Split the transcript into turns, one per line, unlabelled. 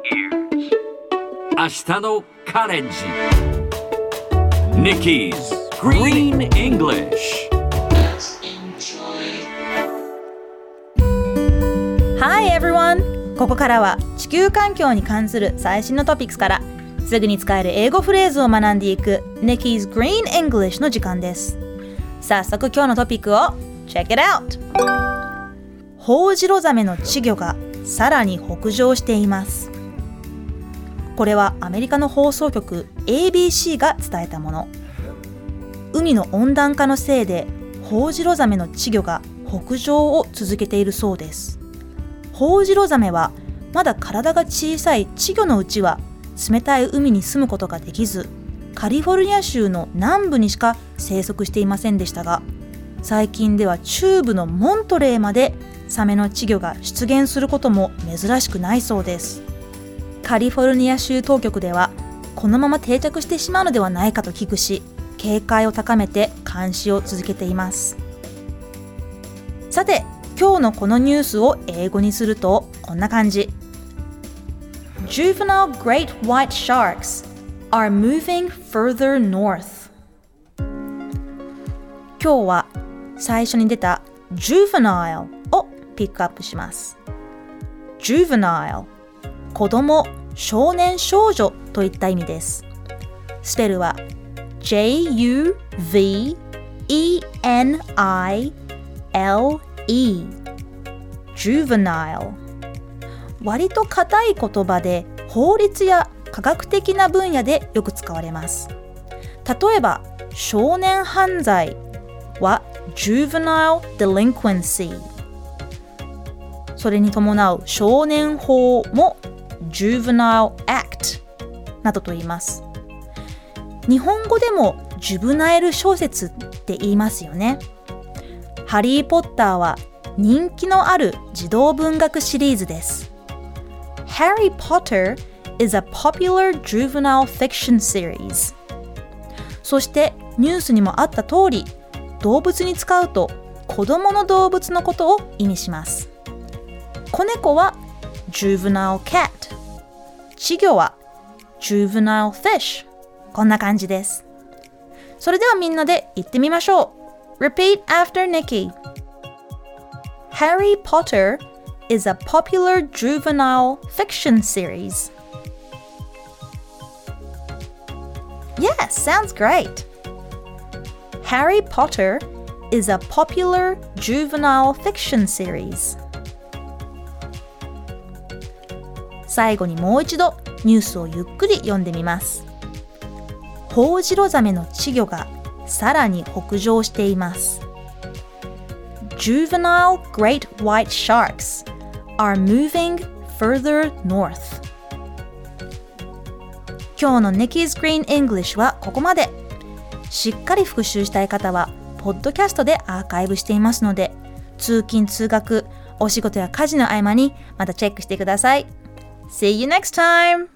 明日のカレンジ Nikki's Green English
Hi everyone! ここからは地球環境に関する最新のトピックスからすぐに使える英語フレーズを学んでいく Nikki's Green English の時間です早速今日のトピックを Check it out! ホウジロザメの稚魚がさらに北上していますこれはアメリカの放送局 ABC が伝えたもの。海の温暖化のせいでホウジロザメの稚魚が北上を続けているそうです。ホウジロザメはまだ体が小さい稚魚のうちは冷たい海に住むことができずカリフォルニア州の南部にしか生息していませんでしたが最近では中部のモントレーまでサメの稚魚が出現することも珍しくないそうです。カリフォルニア州当局ではこのまま定着してしまうのではないかと危惧し警戒を高めて監視を続けています。さて今日のこのニュースを英語にするとこんな感じ。Juvenile great white sharks are moving further north. 今日は最初に出た juvenile をピックアップします。Juvenile 子供少年少女といった意味です。スペルは J-U-V-E-N-I-L-E juvenile 割と硬い言葉で法律や科学的な分野でよく使われます。例えば少年犯罪は juvenile delinquency それに伴う少年法も juvenile act などと言います。日本語でもジュブナイル小説って言いますよね。ハリー・ポッターは人気のある児童文学シリーズです。Harry Potter is a popular juvenile fiction series そしてニュースにもあった通り動物に使うと子供の動物のことを意味します。子猫は juvenile cat 稚魚は juvenile fish こんな感じですそれではみんなで言ってみましょう Repeat after Nikki Harry Potter is a popular juvenile fiction series. Yes, sounds great. Harry Potter is a popular juvenile fiction series. 最後にもう一度ニュースをゆっくり読んでみます。ホウジロザメの稚魚がさらに北上しています。Juvenile great white sharks are moving further north 今日の Nikki's Green English はここまでしっかり復習したい方はポッドキャストでアーカイブしていますので通勤通学お仕事や家事の合間にまたチェックしてください See you next time!